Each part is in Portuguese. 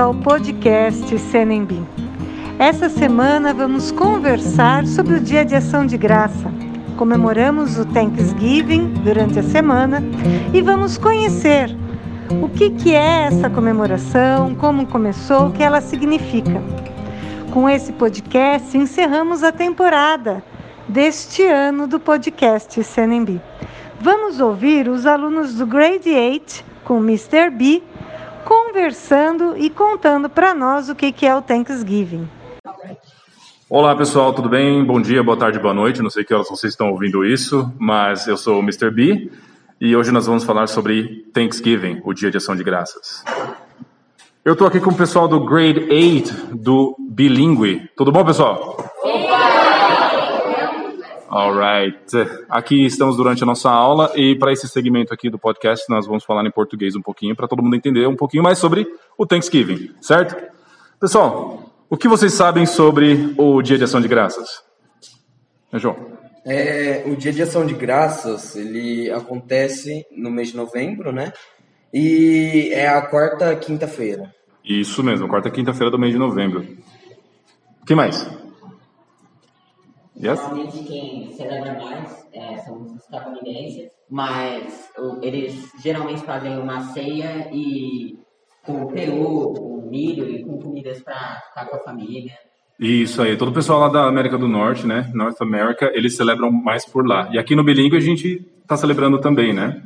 ao podcast Senembi. Essa semana vamos conversar sobre o Dia de Ação de Graça. Comemoramos o Thanksgiving durante a semana e vamos conhecer o que, que é essa comemoração, como começou, o que ela significa. Com esse podcast, encerramos a temporada deste ano do podcast Senembi. Vamos ouvir os alunos do Grade 8 com Mr. B conversando e contando para nós o que, que é o Thanksgiving. Olá pessoal, tudo bem? Bom dia, boa tarde, boa noite. Não sei que horas vocês estão ouvindo isso, mas eu sou o Mr. B e hoje nós vamos falar sobre Thanksgiving, o Dia de Ação de Graças. Eu estou aqui com o pessoal do Grade 8 do Bilingue. Tudo bom, pessoal? Alright. Aqui estamos durante a nossa aula e para esse segmento aqui do podcast nós vamos falar em português um pouquinho para todo mundo entender um pouquinho mais sobre o Thanksgiving, certo? Pessoal, o que vocês sabem sobre o Dia de Ação de Graças? É, João. É, o Dia de Ação de Graças ele acontece no mês de novembro, né? E é a quarta quinta-feira. Isso mesmo, quarta quinta-feira do mês de novembro. O que mais? Yes? Normalmente quem celebra mais é, são os estadunidenses, mas eles geralmente fazem uma ceia e com peru, com milho e com comidas para ficar com a família. Isso aí, todo o pessoal lá da América do Norte, né? North America, eles celebram mais por lá. E aqui no Bilingue a gente está celebrando também, né?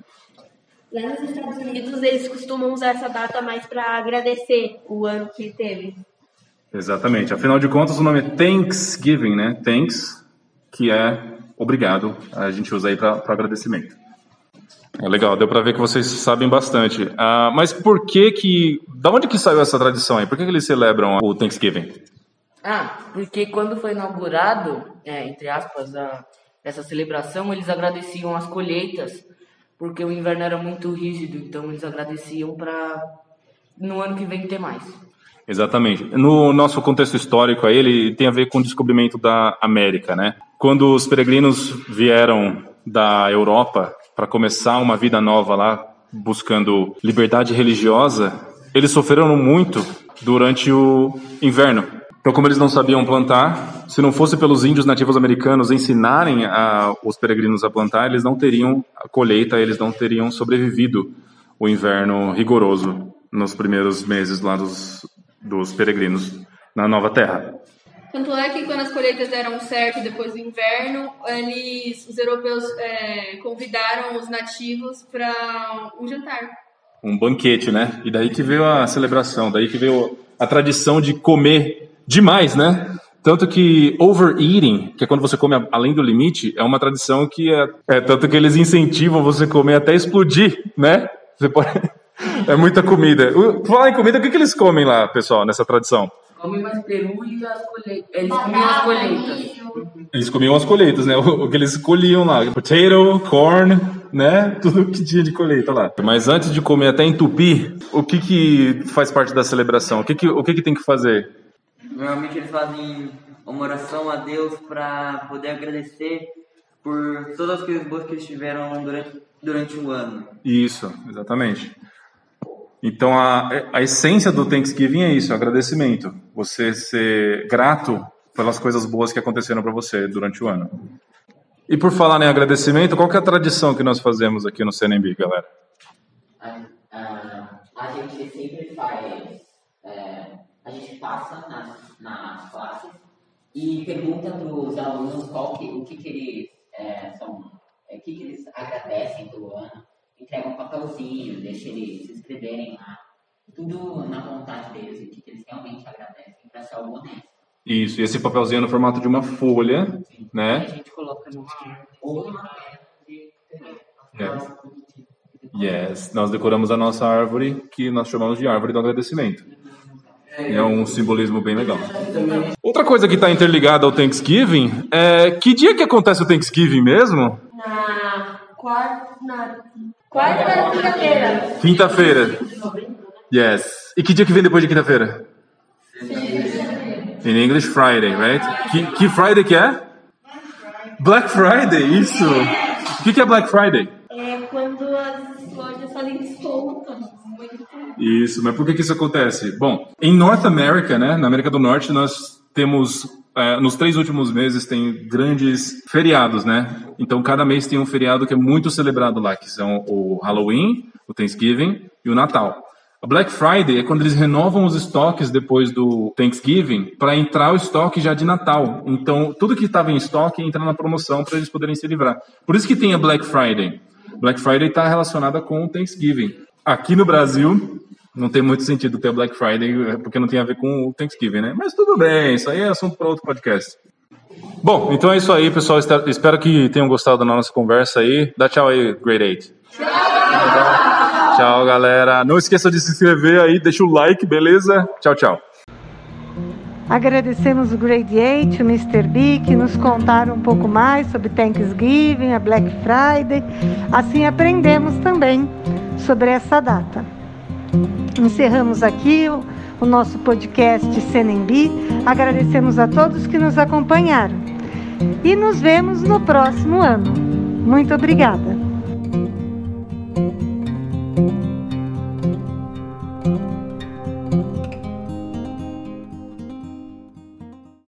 Lá nos Estados Unidos, eles costumam usar essa data mais para agradecer o ano que teve. Exatamente. Afinal de contas, o nome é Thanksgiving, né? Thanks, que é obrigado. A gente usa aí para agradecimento. É legal, deu para ver que vocês sabem bastante. Ah, mas por que que... Da onde que saiu essa tradição aí? Por que, que eles celebram o Thanksgiving? Ah, porque quando foi inaugurado, é, entre aspas, a, essa celebração, eles agradeciam as colheitas, porque o inverno era muito rígido, então eles agradeciam para no ano que vem ter mais. Exatamente. No nosso contexto histórico aí, ele tem a ver com o descobrimento da América, né? Quando os peregrinos vieram da Europa para começar uma vida nova lá, buscando liberdade religiosa, eles sofreram muito durante o inverno. Então, como eles não sabiam plantar, se não fosse pelos índios nativos americanos ensinarem a, os peregrinos a plantar, eles não teriam a colheita, eles não teriam sobrevivido o inverno rigoroso nos primeiros meses lá dos, dos peregrinos na Nova Terra. Tanto é que quando as colheitas deram certo depois do inverno, eles, os europeus é, convidaram os nativos para um jantar. Um banquete, né? E daí que veio a celebração, daí que veio a tradição de comer demais, né? Tanto que overeating, que é quando você come além do limite, é uma tradição que é, é tanto que eles incentivam você comer até explodir, né? Você pode... É muita comida. Falar em comida, o que, que eles comem lá, pessoal, nessa tradição? Comem mais peru e as colheitas. Eles comiam as colheitas. Eles comiam as colheitas, né? O, o que eles colhiam lá. Potato, corn, né? Tudo que tinha de colheita lá. Mas antes de comer até entupir, o que que faz parte da celebração? O que que, o que, que tem que fazer? Normalmente eles fazem uma oração a Deus para poder agradecer por todas as coisas boas que eles tiveram durante, durante o ano. Isso, exatamente. Então a, a essência do Thanksgiving é isso, é agradecimento. Você ser grato pelas coisas boas que aconteceram para você durante o ano. E por falar em agradecimento, qual é a tradição que nós fazemos aqui no CNB, galera? A, gente sempre faz, é, a gente passa nas, nas classes e pergunta para os alunos qual que, o que, que eles é, são, é, o que, que eles agradecem pelo ano, entrega um papelzinho, deixa eles se inscreverem lá, tudo na vontade deles, o que, eles realmente agradecem para ser algo honesto. Isso, e esse papelzinho é no formato de uma folha, a né? gente coloca no Ou uma de Yes, nós decoramos a nossa árvore, que nós chamamos de árvore do agradecimento. E é um simbolismo bem legal. Outra coisa que está interligada ao Thanksgiving é que dia que acontece o Thanksgiving mesmo? Na quarta, na quarta da quinta-feira. Quinta-feira. Yes. E que dia que vem depois de quinta-feira? In English, Friday, right? Que, que Friday que é? Black Friday, isso. O que, que é Black Friday? É quando as lojas fazem desconto. Isso, mas por que, que isso acontece? Bom, em North America, né, na América do Norte, nós temos é, nos três últimos meses tem grandes feriados, né? Então cada mês tem um feriado que é muito celebrado lá, que são o Halloween, o Thanksgiving e o Natal. A Black Friday é quando eles renovam os estoques depois do Thanksgiving para entrar o estoque já de Natal. Então tudo que estava em estoque entra na promoção para eles poderem se livrar. Por isso que tem a Black Friday. Black Friday está relacionada com o Thanksgiving. Aqui no Brasil, não tem muito sentido ter Black Friday, porque não tem a ver com o Thanksgiving, né? Mas tudo bem, isso aí é assunto para outro podcast. Bom, então é isso aí, pessoal. Espero que tenham gostado da nossa conversa aí. Dá tchau aí, Grade 8. Tchau! Tchau, galera. Não esqueça de se inscrever aí, deixa o like, beleza? Tchau, tchau. Agradecemos o Grade 8, o Mr. B, que nos contaram um pouco mais sobre Thanksgiving, a Black Friday. Assim aprendemos também sobre essa data. Encerramos aqui o, nosso podcast Senembi. Agradecemos a todos que nos acompanharam. E nos vemos no próximo ano. Muito obrigada.